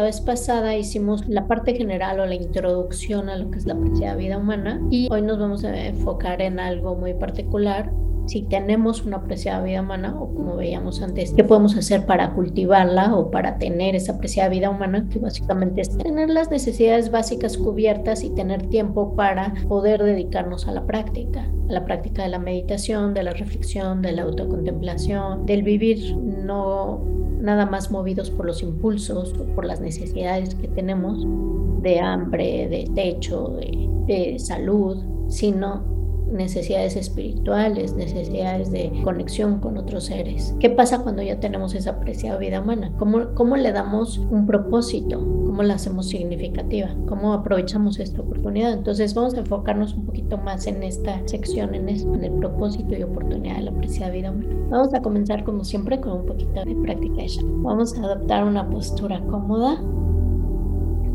la vez pasada hicimos la parte general o la introducción a lo que es la preciada vida humana y hoy nos vamos a enfocar en algo muy particular. Si tenemos una preciada vida humana o como veíamos antes, qué podemos hacer para cultivarla o para tener esa preciada vida humana, que básicamente es tener las necesidades básicas cubiertas y tener tiempo para poder dedicarnos a la práctica, a la práctica de la meditación, de la reflexión, de la autocontemplación, del vivir no nada más movidos por los impulsos o por las necesidades que tenemos de hambre, de techo, de, de salud, sino necesidades espirituales, necesidades de conexión con otros seres. ¿Qué pasa cuando ya tenemos esa preciada vida humana? ¿Cómo, cómo le damos un propósito? ¿Cómo la hacemos significativa? ¿Cómo aprovechamos esta oportunidad? Entonces vamos a enfocarnos un poquito más en esta sección, en, en el propósito y oportunidad de la preciada vida humana. Vamos a comenzar como siempre con un poquito de práctica Vamos a adoptar una postura cómoda.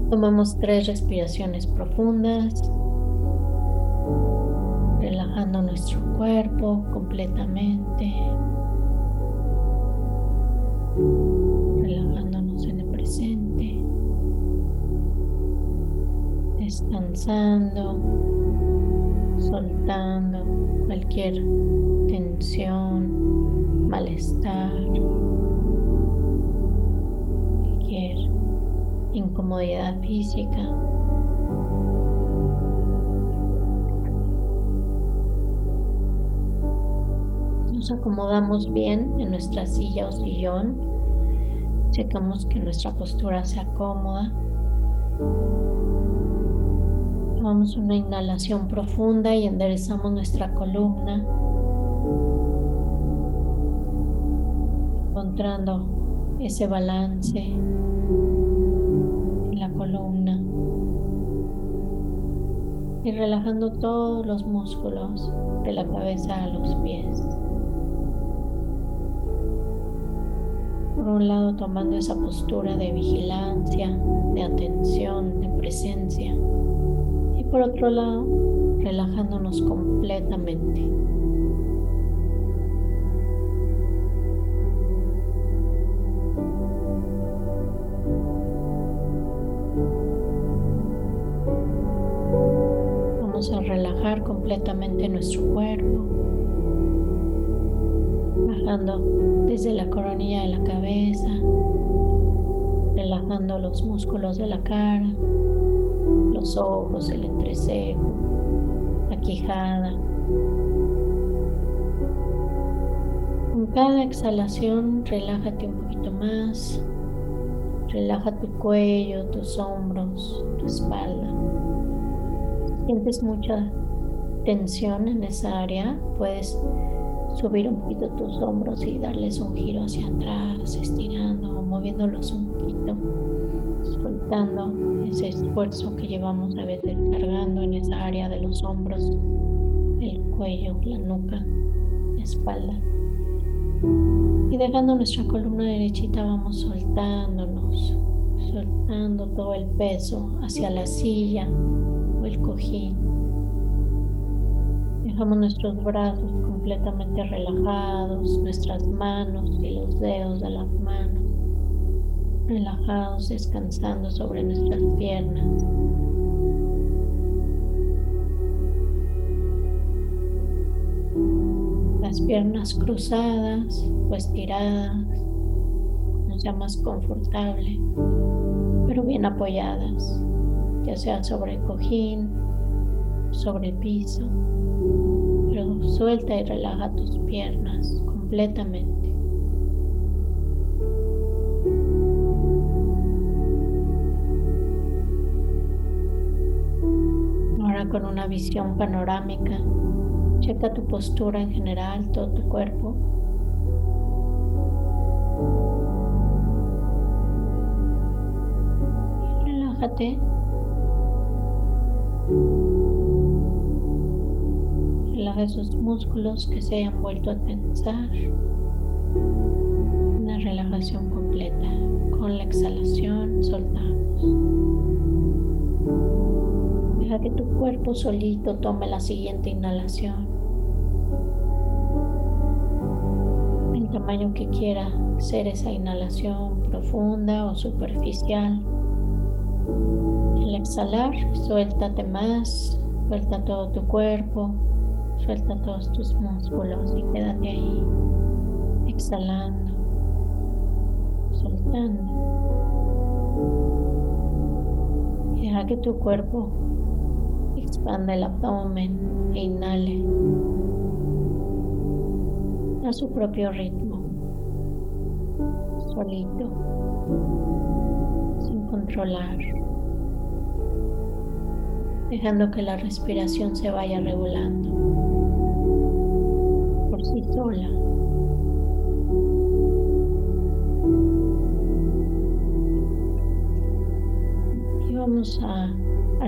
Tomamos tres respiraciones profundas cuerpo completamente, relajándonos en el presente, descansando, soltando cualquier tensión, malestar, cualquier incomodidad física. Acomodamos bien en nuestra silla o sillón. Checamos que nuestra postura sea cómoda. Tomamos una inhalación profunda y enderezamos nuestra columna. Encontrando ese balance en la columna y relajando todos los músculos de la cabeza a los pies. Por un lado tomando esa postura de vigilancia, de atención, de presencia. Y por otro lado, relajándonos completamente. Vamos a relajar completamente nuestro cuerpo desde la coronilla de la cabeza, relajando los músculos de la cara, los ojos, el entrecejo, la quijada. Con cada exhalación, relájate un poquito más. Relaja tu cuello, tus hombros, tu espalda. Sientes mucha tensión en esa área, puedes subir un poquito tus hombros y darles un giro hacia atrás, estirando, moviéndolos un poquito, soltando ese esfuerzo que llevamos a veces cargando en esa área de los hombros, el cuello, la nuca, la espalda. Y dejando nuestra columna derechita vamos soltándonos, soltando todo el peso hacia la silla o el cojín. Dejamos nuestros brazos completamente relajados, nuestras manos y los dedos de las manos relajados, descansando sobre nuestras piernas. Las piernas cruzadas o estiradas, no sea más confortable, pero bien apoyadas, ya sea sobre el cojín, sobre piso suelta y relaja tus piernas completamente. Ahora con una visión panorámica, checa tu postura en general, todo tu cuerpo. Y relájate. esos músculos que se hayan vuelto a tensar. Una relajación completa. Con la exhalación soltamos. Deja que tu cuerpo solito tome la siguiente inhalación. tamaño que quiera ser esa inhalación profunda o superficial. Al exhalar, suéltate más, suelta todo tu cuerpo, suelta todos tus músculos y quédate ahí, exhalando, soltando. Deja que tu cuerpo expanda el abdomen e inhale a su propio ritmo, solito, sin controlar, dejando que la respiración se vaya regulando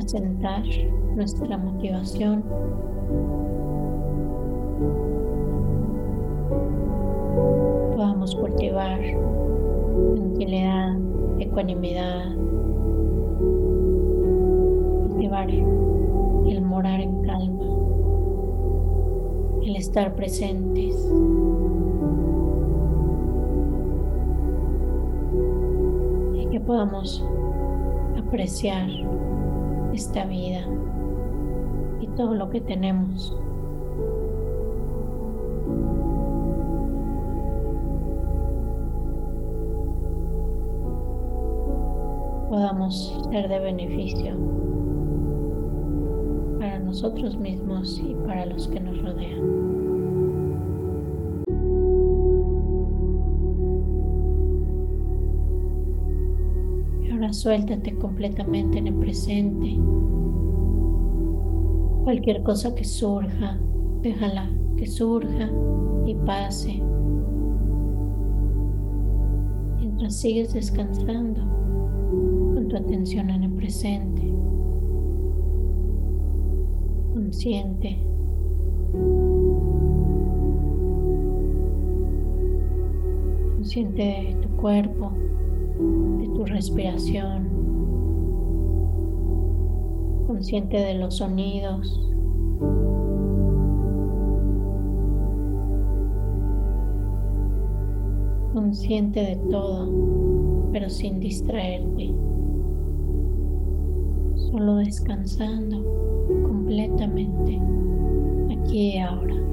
asentar nuestra motivación cultivar tranquilidad, ecuanimidad, cultivar el morar en calma, el estar presentes. Y que podamos apreciar esta vida y todo lo que tenemos. podamos ser de beneficio para nosotros mismos y para los que nos rodean. Suéltate completamente en el presente. Cualquier cosa que surja, déjala que surja y pase. Mientras sigues descansando tu atención en el presente, consciente. Consciente de tu cuerpo, tu respiración, consciente de los sonidos. consciente de todo, pero sin distraerte solo descansando completamente aquí y ahora.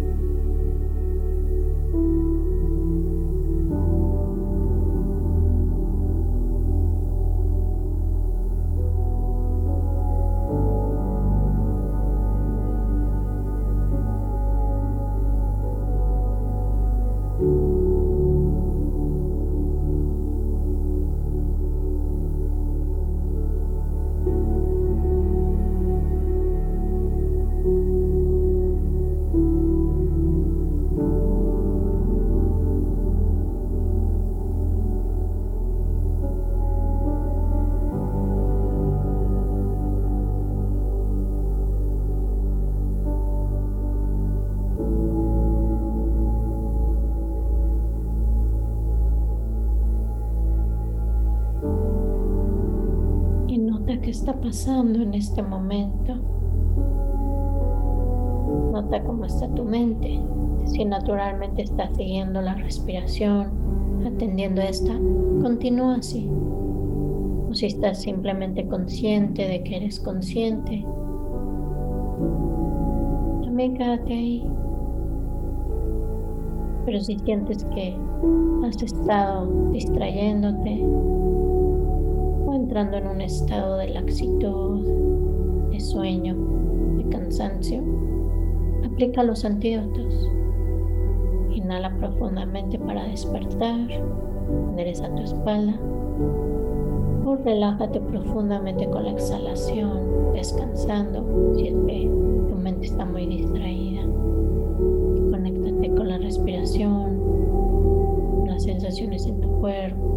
Está pasando en este momento. Nota cómo está tu mente, si naturalmente estás siguiendo la respiración, atendiendo esta, continúa así. O si estás simplemente consciente de que eres consciente, también quédate ahí. Pero si sientes que has estado distrayéndote, entrando en estado de laxitud, de sueño, de cansancio, aplica los antídotos. Inhala profundamente para despertar, endereza tu espalda o relájate profundamente con la exhalación, descansando si es que tu mente está muy distraída. conéctate con la respiración, las sensaciones en tu cuerpo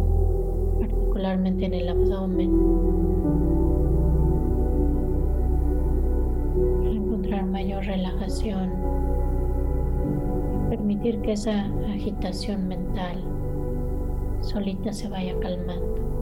en el abdomen, encontrar mayor relajación permitir que esa agitación mental solita se vaya calmando.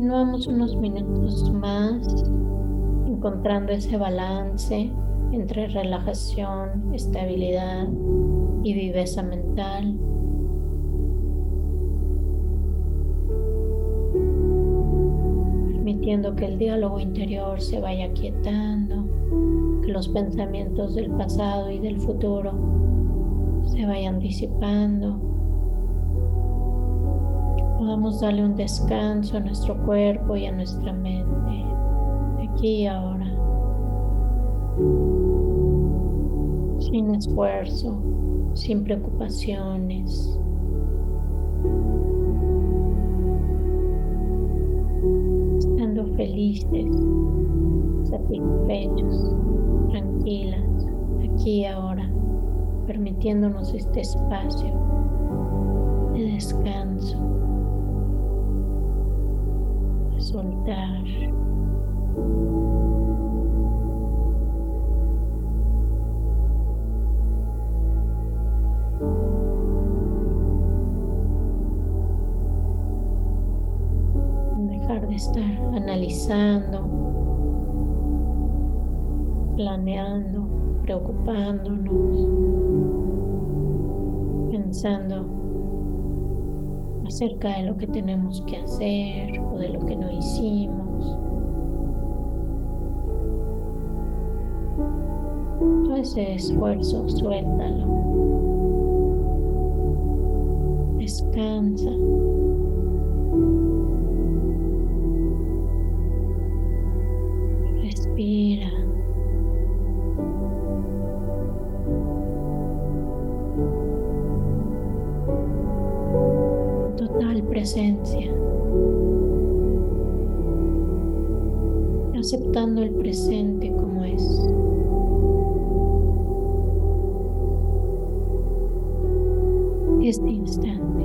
Continuamos unos minutos más encontrando ese balance entre relajación, estabilidad y viveza mental. Permitiendo que el diálogo interior se vaya quietando, que los pensamientos del pasado y del futuro se vayan disipando. Podamos darle un descanso a nuestro cuerpo y a nuestra mente, aquí y ahora sin esfuerzo, sin preocupaciones. Estando felices, satisfechos, tranquilas, aquí y ahora, permitiéndonos este espacio de descanso, de soltar. estar analizando, planeando, preocupándonos, pensando acerca de lo que tenemos que hacer de lo que no hicimos. Todo ese esfuerzo, suéltalo. Descansa. Presente como es. Este instante,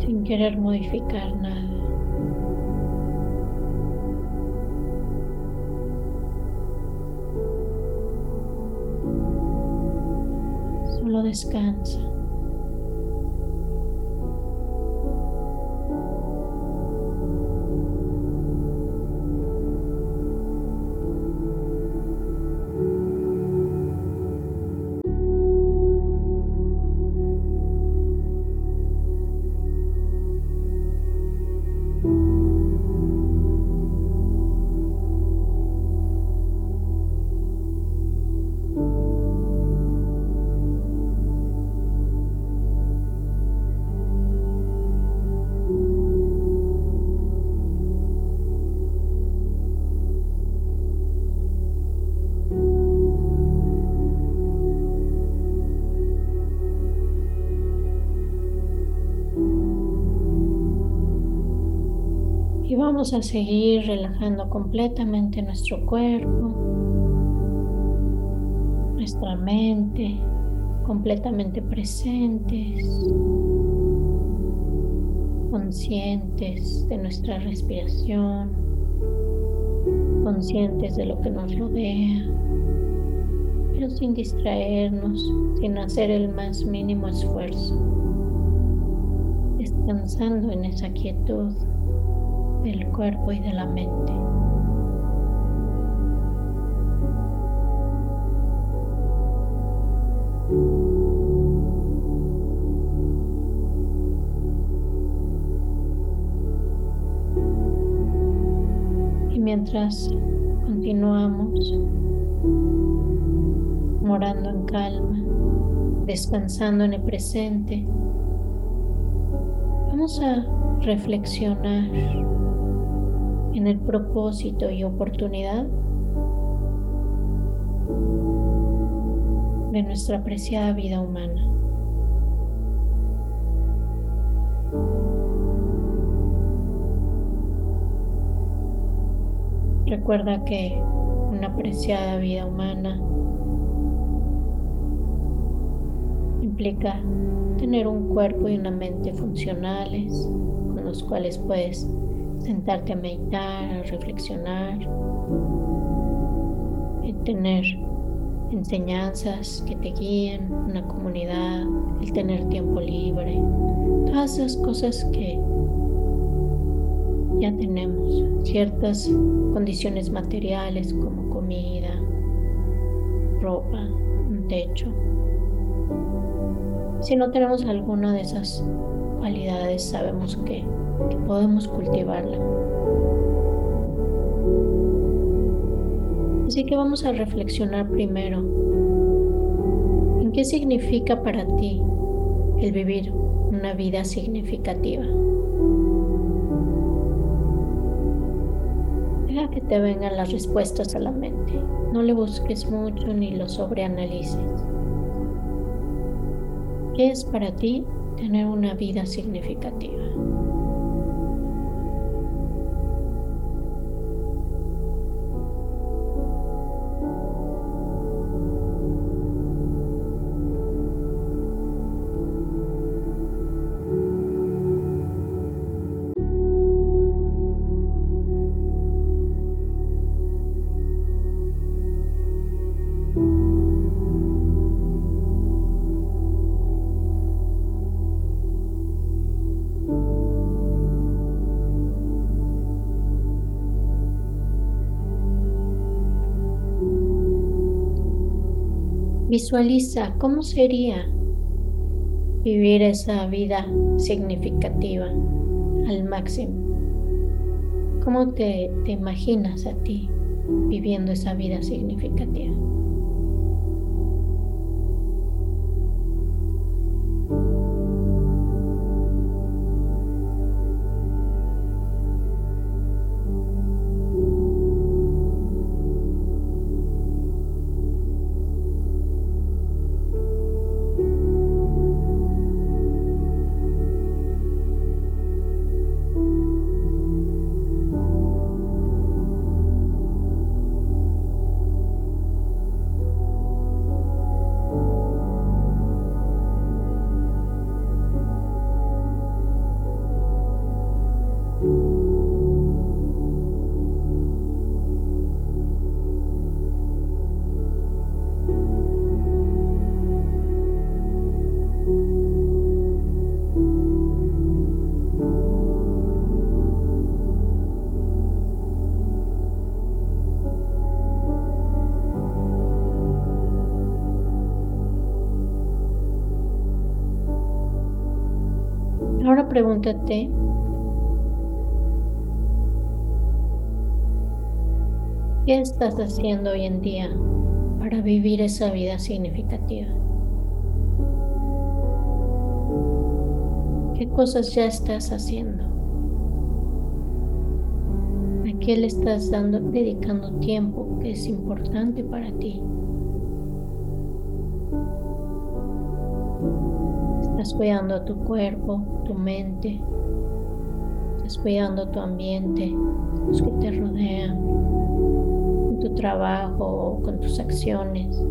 sin querer modificar nada. Solo descansa. Vamos a seguir relajando completamente nuestro cuerpo, nuestra mente, completamente presentes, conscientes de nuestra respiración, conscientes de lo que nos rodea, pero sin distraernos, sin hacer el más mínimo esfuerzo, descansando en esa quietud del cuerpo y de la mente. Y mientras continuamos morando en calma, descansando en el presente, vamos a reflexionar en el propósito y oportunidad de nuestra preciada vida humana. Recuerda que una preciada vida humana implica tener un cuerpo y una mente funcionales con los cuales puedes sentarte a meditar, a reflexionar y tener enseñanzas que te guíen, una comunidad, el tener tiempo libre, todas esas cosas que ya tenemos, ciertas condiciones materiales como comida, ropa, un techo. Si no tenemos alguna de esas cualidades, sabemos que, que podemos cultivarla. Así que vamos a reflexionar primero en qué significa para ti el vivir una vida significativa. Deja que te vengan las respuestas a la mente. No le busques mucho ni lo sobreanalices. ¿Qué es para ti tener una vida significativa? Visualiza cómo sería vivir esa vida significativa al máximo. ¿Cómo te, te imaginas a ti viviendo esa vida significativa? Pregúntate, ¿qué estás haciendo hoy en día para vivir esa vida significativa? ¿Qué cosas ya estás haciendo? ¿A qué le estás dando, dedicando tiempo que es importante para ti? Estás cuidando tu cuerpo, tu mente, estás cuidando tu ambiente, los que te rodean, con tu trabajo o con tus acciones.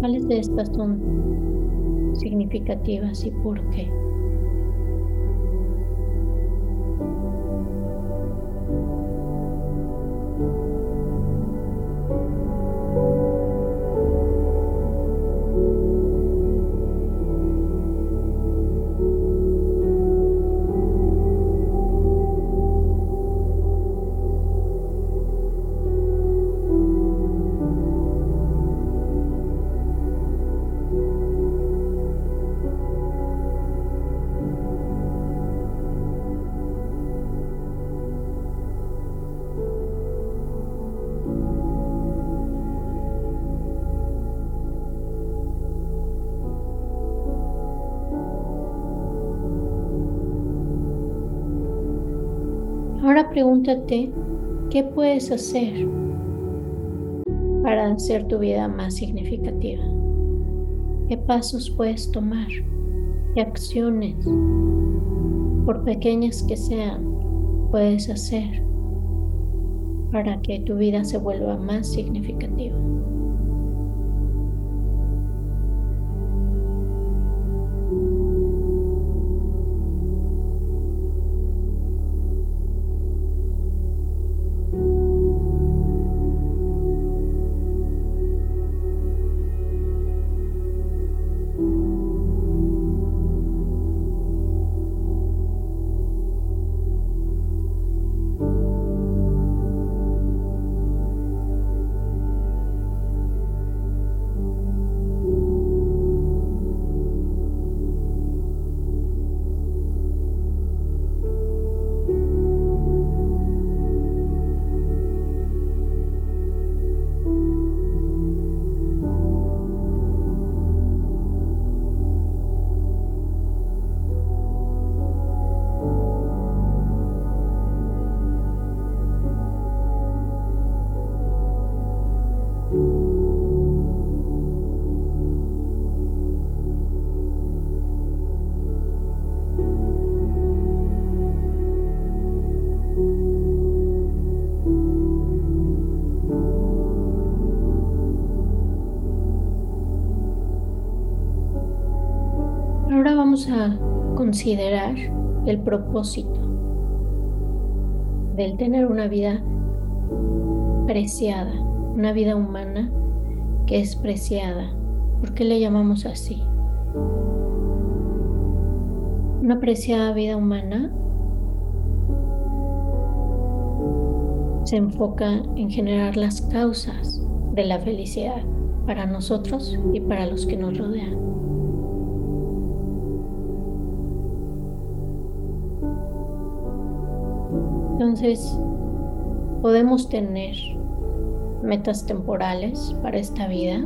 ¿Cuáles de estas son significativas y por qué? Pregúntate, ¿qué puedes hacer para hacer tu vida más significativa? ¿Qué pasos puedes tomar? ¿Qué acciones, por pequeñas que sean, puedes hacer para que tu vida se vuelva más significativa? A considerar el propósito del tener una vida preciada, una vida humana que es preciada. ¿Por qué le llamamos así? Una preciada vida humana se enfoca en generar las causas de la felicidad para nosotros y para los que nos rodean. Entonces, podemos tener metas temporales para esta vida,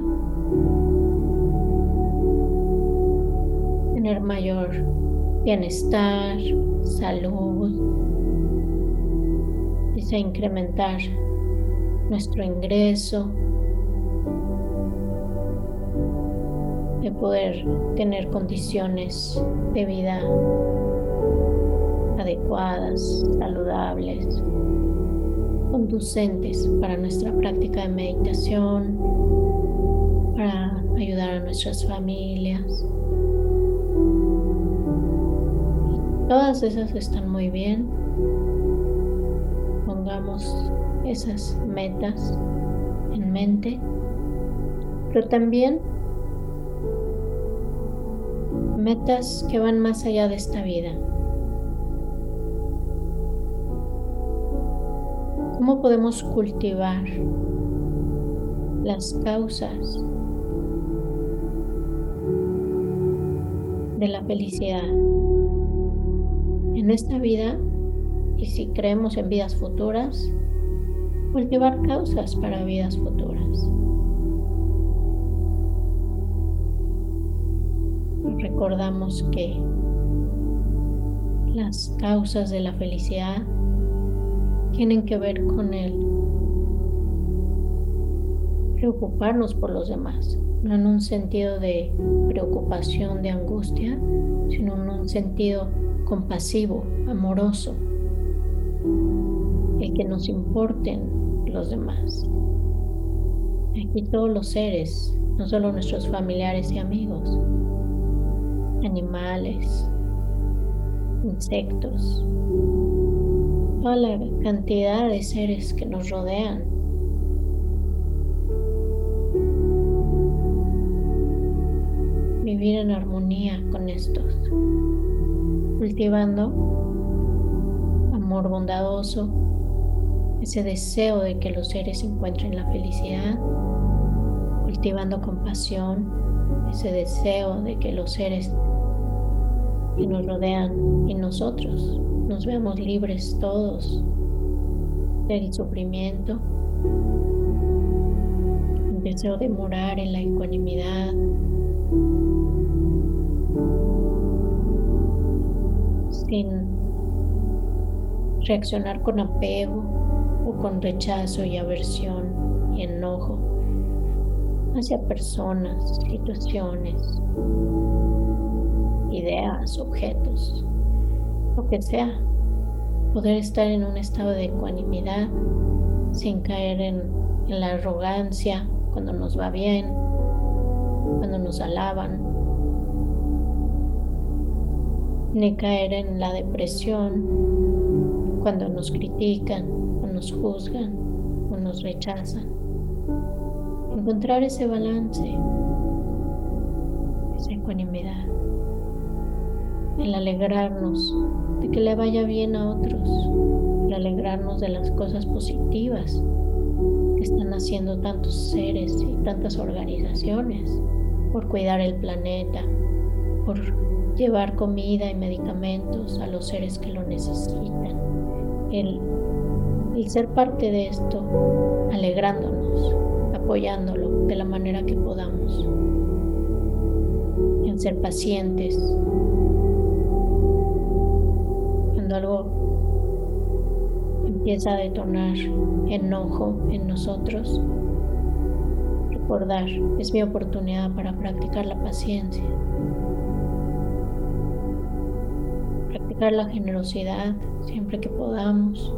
tener mayor bienestar, salud, a incrementar nuestro ingreso, de poder tener condiciones de vida adecuadas, saludables, conducentes para nuestra práctica de meditación, para ayudar a nuestras familias. Todas esas están muy bien esas metas en mente, pero también metas que van más allá de esta vida. ¿Cómo podemos cultivar las causas de la felicidad en esta vida y si creemos en vidas futuras, cultivar causas para vidas futuras. Recordamos que las causas de la felicidad tienen que ver con el preocuparnos por los demás, no en un sentido de preocupación, de angustia, sino en un sentido compasivo, amoroso, el que nos importen los demás. Aquí todos los seres, no solo nuestros familiares y amigos, animales, insectos, toda la cantidad de seres que nos rodean. Vivir en armonía con estos, cultivando amor bondadoso, ese deseo de que los seres encuentren la felicidad, cultivando compasión, ese deseo de que los seres que nos rodean y nosotros nos veamos libres todos del sufrimiento, el deseo de morar en la ecuanimidad, sin reaccionar con apego o con rechazo y aversión y enojo hacia personas, situaciones, ideas, objetos, lo que sea. Poder estar en un estado de ecuanimidad sin caer en, en la arrogancia cuando nos va bien, cuando nos alaban, ni caer en la depresión cuando nos critican nos juzgan o nos rechazan. Encontrar ese balance, esa ecuanimidad, el alegrarnos de que le vaya bien a otros, el alegrarnos de las cosas positivas que están haciendo tantos seres y tantas organizaciones por cuidar el planeta, por llevar comida y medicamentos a los seres que lo necesitan, el ser parte de esto, alegrándonos, apoyándolo de la manera que podamos, en ser pacientes. Algo empieza a detonar enojo en nosotros, recordar, es mi oportunidad para practicar la paciencia, practicar la generosidad siempre que podamos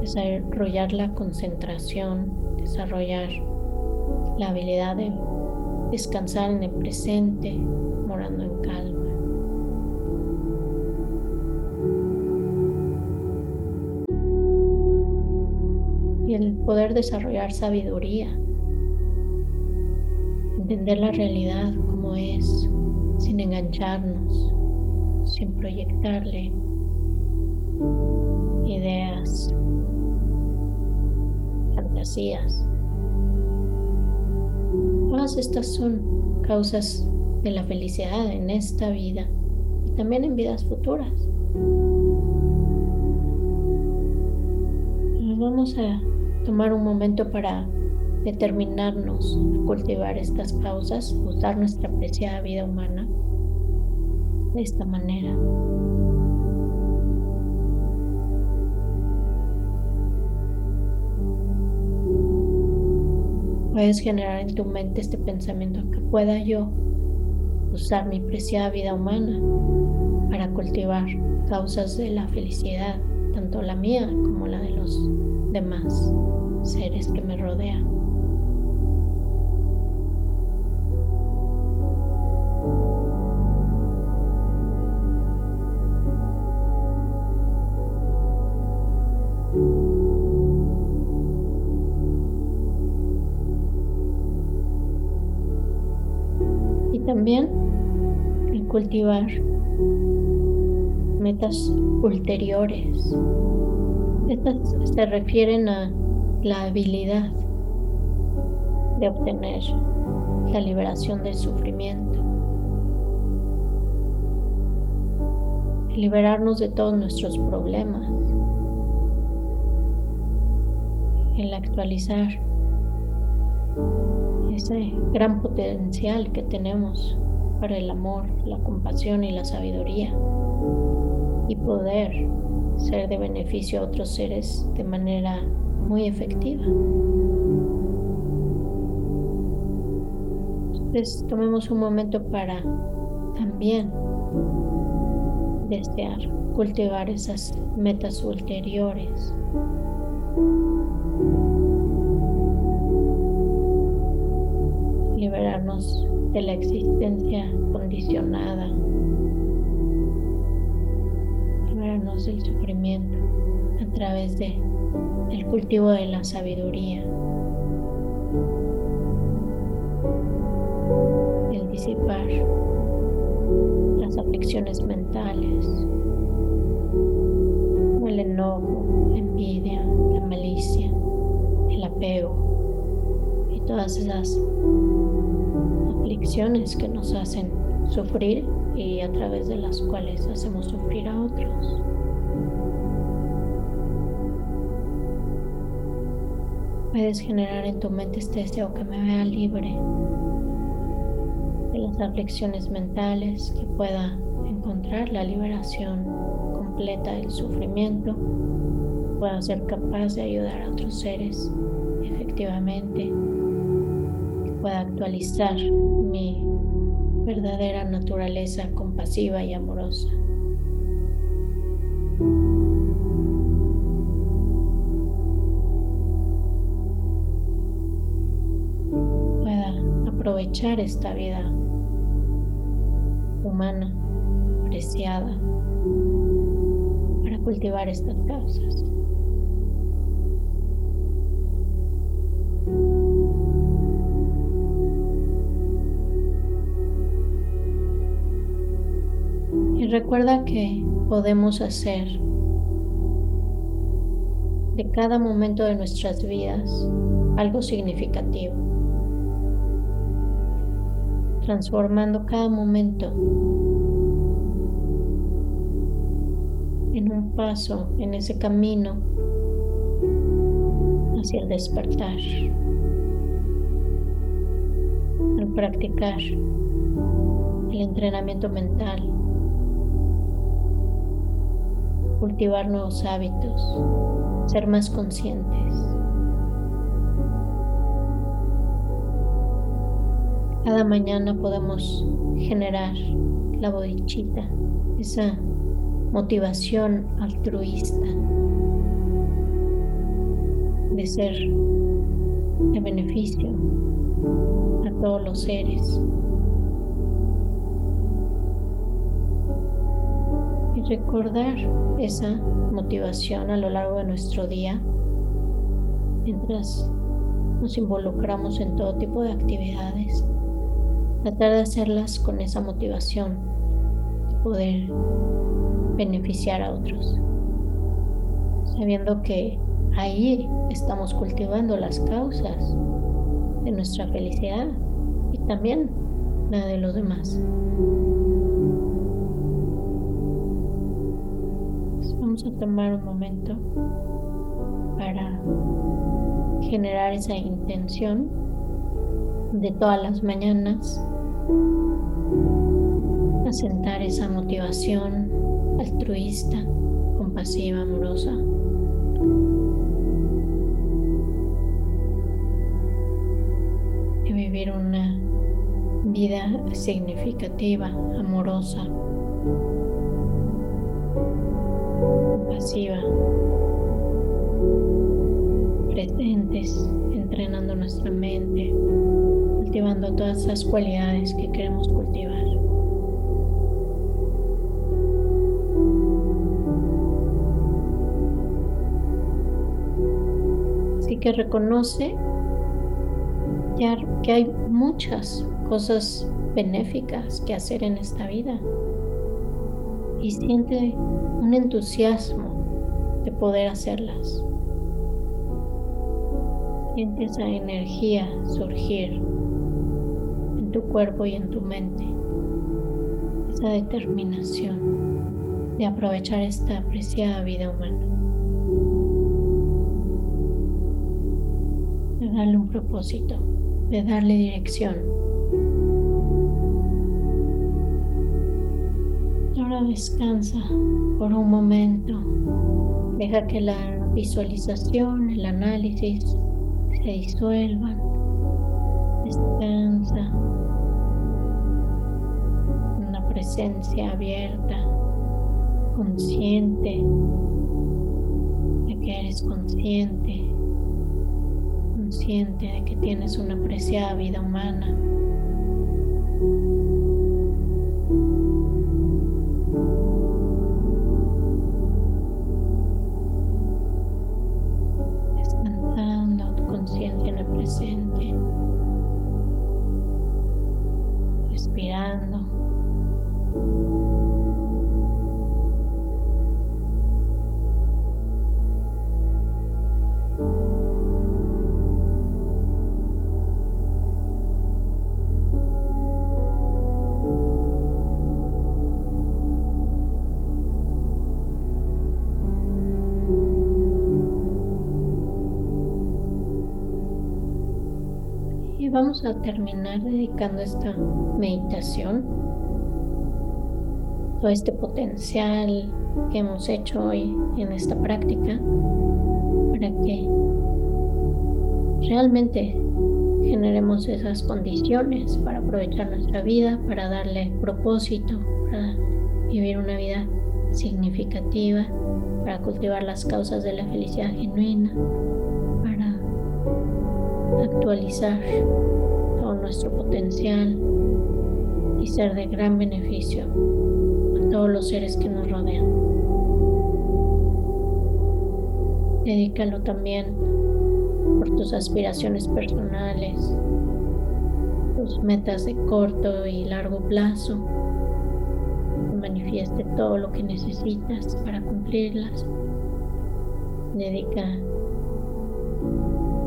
desarrollar la concentración, desarrollar la habilidad de descansar en el presente, poder desarrollar sabiduría, entender la realidad como es, sin engancharnos, sin proyectarle ideas, fantasías. Todas estas son causas de la felicidad en esta vida y también en vidas futuras. Nos vamos a tomar un momento para determinarnos a cultivar estas causas, usar nuestra preciada vida humana de esta manera. Puedes generar en tu mente este pensamiento que pueda yo usar mi preciada vida humana para cultivar causas de la felicidad, tanto la mía como la de los demás seres que me rodean. también el cultivar metas ulteriores. Estas se refieren a la habilidad de obtener la liberación del sufrimiento, liberarnos de todos nuestros problemas, el actualizar ese gran potencial que tenemos para el amor, la compasión y la sabiduría. Y poder ser de beneficio a otros seres de manera muy efectiva. Entonces tomemos un momento para también desear cultivar esas metas ulteriores liberarnos de la existencia condicionada, liberarnos del sufrimiento a través de el cultivo de la sabiduría, el disipar las aflicciones mentales, el enojo, la envidia, la malicia, el apego y todas esas aflicciones que nos hacen sufrir y a través de las cuales hacemos sufrir a otros. Puedes generar en tu mente este deseo que me vea libre de las aflicciones mentales, que pueda encontrar la liberación completa del sufrimiento, pueda ser capaz de ayudar a otros seres efectivamente pueda actualizar mi verdadera naturaleza compasiva y amorosa. Aprovechar esta vida humana, preciada, para cultivar estas causas. recuerda que podemos hacer de cada momento de nuestras vidas algo significativo, transformando cada momento en un paso en ese camino hacia el despertar, al practicar el entrenamiento mental cultivar nuevos hábitos, ser más conscientes. Cada mañana podemos generar la bodichita, esa motivación altruista de ser de beneficio a todos los seres. recordar esa motivación a lo largo de nuestro día mientras nos involucramos en todo tipo de actividades. Tratar de hacerlas con esa motivación de poder beneficiar a otros. Sabiendo que ahí estamos cultivando las causas de nuestra felicidad y también la de los demás. vamos a tomar un momento para generar esa intención de todas las mañanas, asentar esa motivación altruista, compasiva, amorosa. Y vivir una vida significativa, amorosa, compasiva presentes, entrenando nuestra mente, cultivando todas esas cualidades que queremos cultivar. Así que reconoce que hay muchas cosas benéficas que hacer en esta vida y siente un entusiasmo de poder hacerlas. Siente esa energía surgir tu cuerpo y en tu mente. Esa determinación de aprovechar esta apreciada vida humana. De darle un propósito, de darle dirección. Ahora descansa por un momento. Deja que la visualización, el análisis se disuelvan. Descansa. Presencia abierta, consciente de que eres consciente, consciente de que tienes una apreciada vida humana. A terminar dedicando esta meditación, todo este potencial que hemos hecho hoy en esta práctica, para que realmente generemos esas condiciones para aprovechar nuestra vida, para darle propósito, para vivir una vida significativa, para cultivar las causas de la felicidad genuina, actualizar todo nuestro potencial y ser de gran beneficio a todos los seres que nos rodean. Dedícalo también por tus aspiraciones personales, tus metas de corto y largo plazo. Manifieste todo lo que necesitas para cumplirlas. Dedica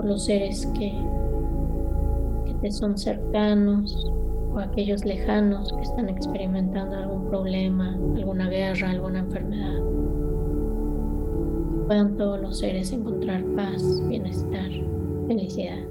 los seres que te son cercanos o aquellos lejanos que están experimentando algún problema, alguna guerra, alguna enfermedad. Puedan todos los seres encontrar paz, bienestar, felicidad.